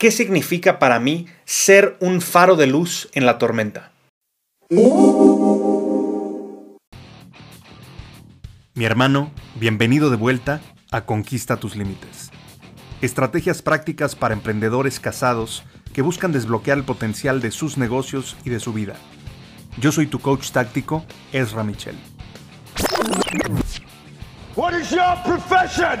qué significa para mí ser un faro de luz en la tormenta. Mi hermano, bienvenido de vuelta a Conquista tus Límites. Estrategias prácticas para emprendedores casados que buscan desbloquear el potencial de sus negocios y de su vida. Yo soy tu coach táctico, Ezra Michel. What is your profession?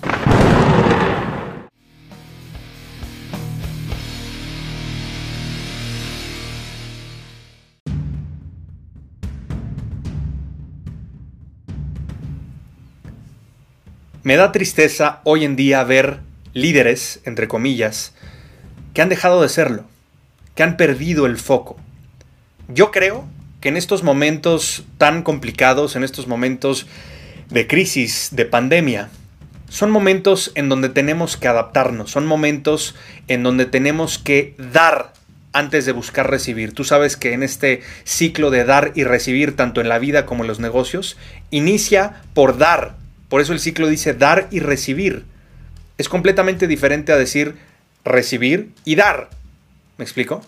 Me da tristeza hoy en día ver líderes, entre comillas, que han dejado de serlo, que han perdido el foco. Yo creo que en estos momentos tan complicados, en estos momentos de crisis, de pandemia, son momentos en donde tenemos que adaptarnos, son momentos en donde tenemos que dar antes de buscar recibir. Tú sabes que en este ciclo de dar y recibir, tanto en la vida como en los negocios, inicia por dar por eso el ciclo dice dar y recibir. Es completamente diferente a decir recibir y dar. ¿Me explico?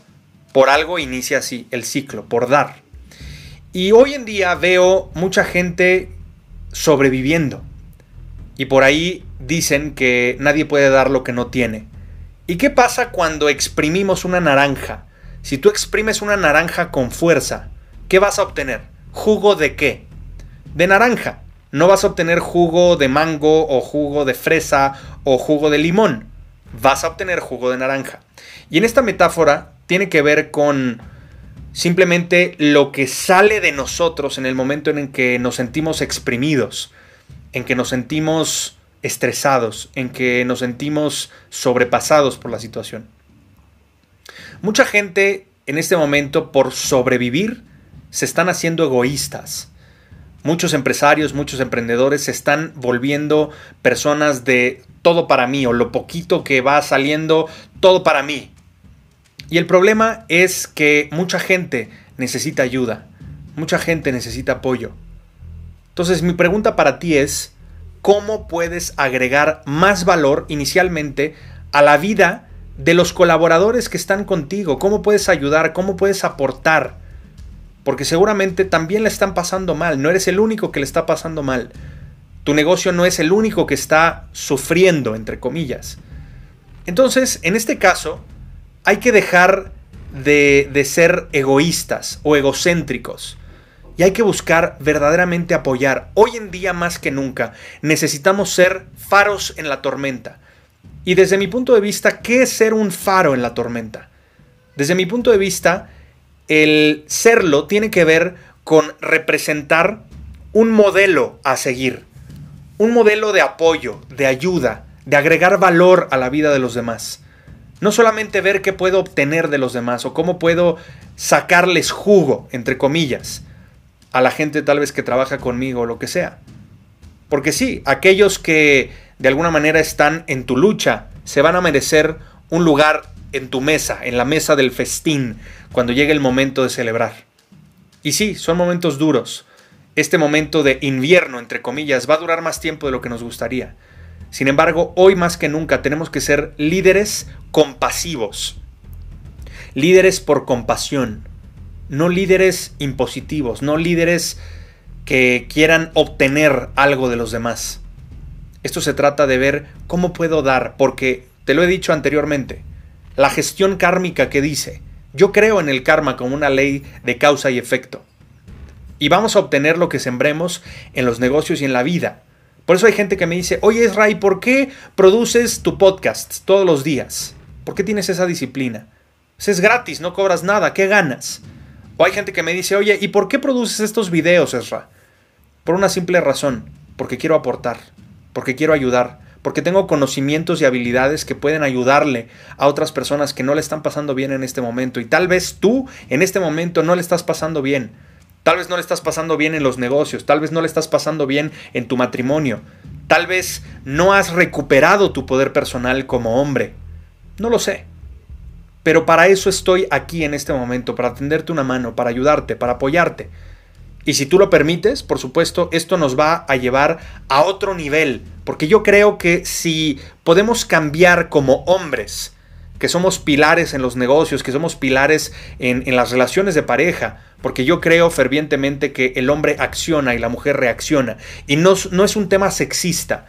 Por algo inicia así el ciclo, por dar. Y hoy en día veo mucha gente sobreviviendo. Y por ahí dicen que nadie puede dar lo que no tiene. ¿Y qué pasa cuando exprimimos una naranja? Si tú exprimes una naranja con fuerza, ¿qué vas a obtener? ¿Jugo de qué? De naranja no vas a obtener jugo de mango o jugo de fresa o jugo de limón. Vas a obtener jugo de naranja. Y en esta metáfora tiene que ver con simplemente lo que sale de nosotros en el momento en el que nos sentimos exprimidos, en que nos sentimos estresados, en que nos sentimos sobrepasados por la situación. Mucha gente en este momento por sobrevivir se están haciendo egoístas Muchos empresarios, muchos emprendedores se están volviendo personas de todo para mí o lo poquito que va saliendo, todo para mí. Y el problema es que mucha gente necesita ayuda, mucha gente necesita apoyo. Entonces mi pregunta para ti es, ¿cómo puedes agregar más valor inicialmente a la vida de los colaboradores que están contigo? ¿Cómo puedes ayudar? ¿Cómo puedes aportar? Porque seguramente también le están pasando mal, no eres el único que le está pasando mal. Tu negocio no es el único que está sufriendo, entre comillas. Entonces, en este caso, hay que dejar de, de ser egoístas o egocéntricos. Y hay que buscar verdaderamente apoyar. Hoy en día más que nunca necesitamos ser faros en la tormenta. Y desde mi punto de vista, ¿qué es ser un faro en la tormenta? Desde mi punto de vista, el serlo tiene que ver con representar un modelo a seguir, un modelo de apoyo, de ayuda, de agregar valor a la vida de los demás. No solamente ver qué puedo obtener de los demás o cómo puedo sacarles jugo, entre comillas, a la gente tal vez que trabaja conmigo o lo que sea. Porque sí, aquellos que de alguna manera están en tu lucha se van a merecer un lugar en tu mesa, en la mesa del festín, cuando llegue el momento de celebrar. Y sí, son momentos duros. Este momento de invierno, entre comillas, va a durar más tiempo de lo que nos gustaría. Sin embargo, hoy más que nunca tenemos que ser líderes compasivos. Líderes por compasión. No líderes impositivos, no líderes que quieran obtener algo de los demás. Esto se trata de ver cómo puedo dar, porque te lo he dicho anteriormente, la gestión kármica que dice, yo creo en el karma como una ley de causa y efecto. Y vamos a obtener lo que sembremos en los negocios y en la vida. Por eso hay gente que me dice, oye Ray, ¿por qué produces tu podcast todos los días? ¿Por qué tienes esa disciplina? Pues es gratis, no cobras nada, ¿qué ganas? O hay gente que me dice, oye, ¿y por qué produces estos videos, Ezra? Por una simple razón, porque quiero aportar, porque quiero ayudar, porque tengo conocimientos y habilidades que pueden ayudarle a otras personas que no le están pasando bien en este momento. Y tal vez tú en este momento no le estás pasando bien. Tal vez no le estás pasando bien en los negocios, tal vez no le estás pasando bien en tu matrimonio, tal vez no has recuperado tu poder personal como hombre. No lo sé. Pero para eso estoy aquí en este momento, para tenderte una mano, para ayudarte, para apoyarte. Y si tú lo permites, por supuesto, esto nos va a llevar a otro nivel, porque yo creo que si podemos cambiar como hombres, que somos pilares en los negocios, que somos pilares en, las relaciones de pareja, porque yo creo fervientemente que el hombre acciona y la mujer reacciona. Y no, no es un tema sexista,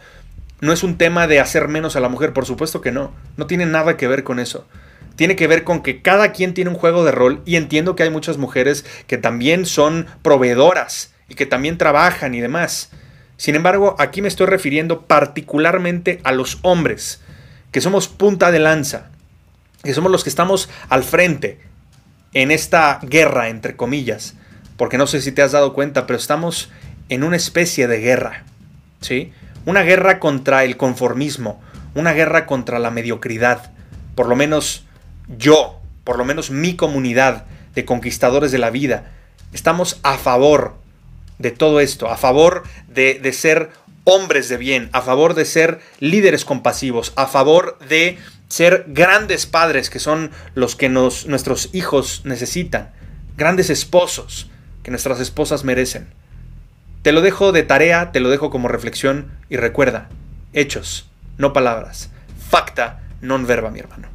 no es un tema de hacer menos a la mujer, por supuesto que no, no tiene nada que ver con eso tiene que ver con que cada quien tiene un juego de rol y entiendo que hay muchas mujeres que también son proveedoras y que también trabajan y demás. Sin embargo, aquí me estoy refiriendo particularmente a los hombres, que somos punta de lanza, que somos los que estamos al frente en esta guerra, entre comillas, porque no sé si te has dado cuenta, pero estamos en una especie de guerra, ¿sí? Una guerra contra el conformismo, una guerra contra la mediocridad, por lo menos yo, por lo menos mi comunidad de conquistadores de la vida, estamos a favor de todo esto, a favor de, ser hombres de bien, a favor de ser líderes compasivos, a favor de ser grandes padres que son los que nos, nuestros hijos necesitan, grandes esposos que nuestras esposas merecen. Te lo dejo de tarea, te lo dejo como reflexión y recuerda, hechos, no palabras, facta non verba, mi hermano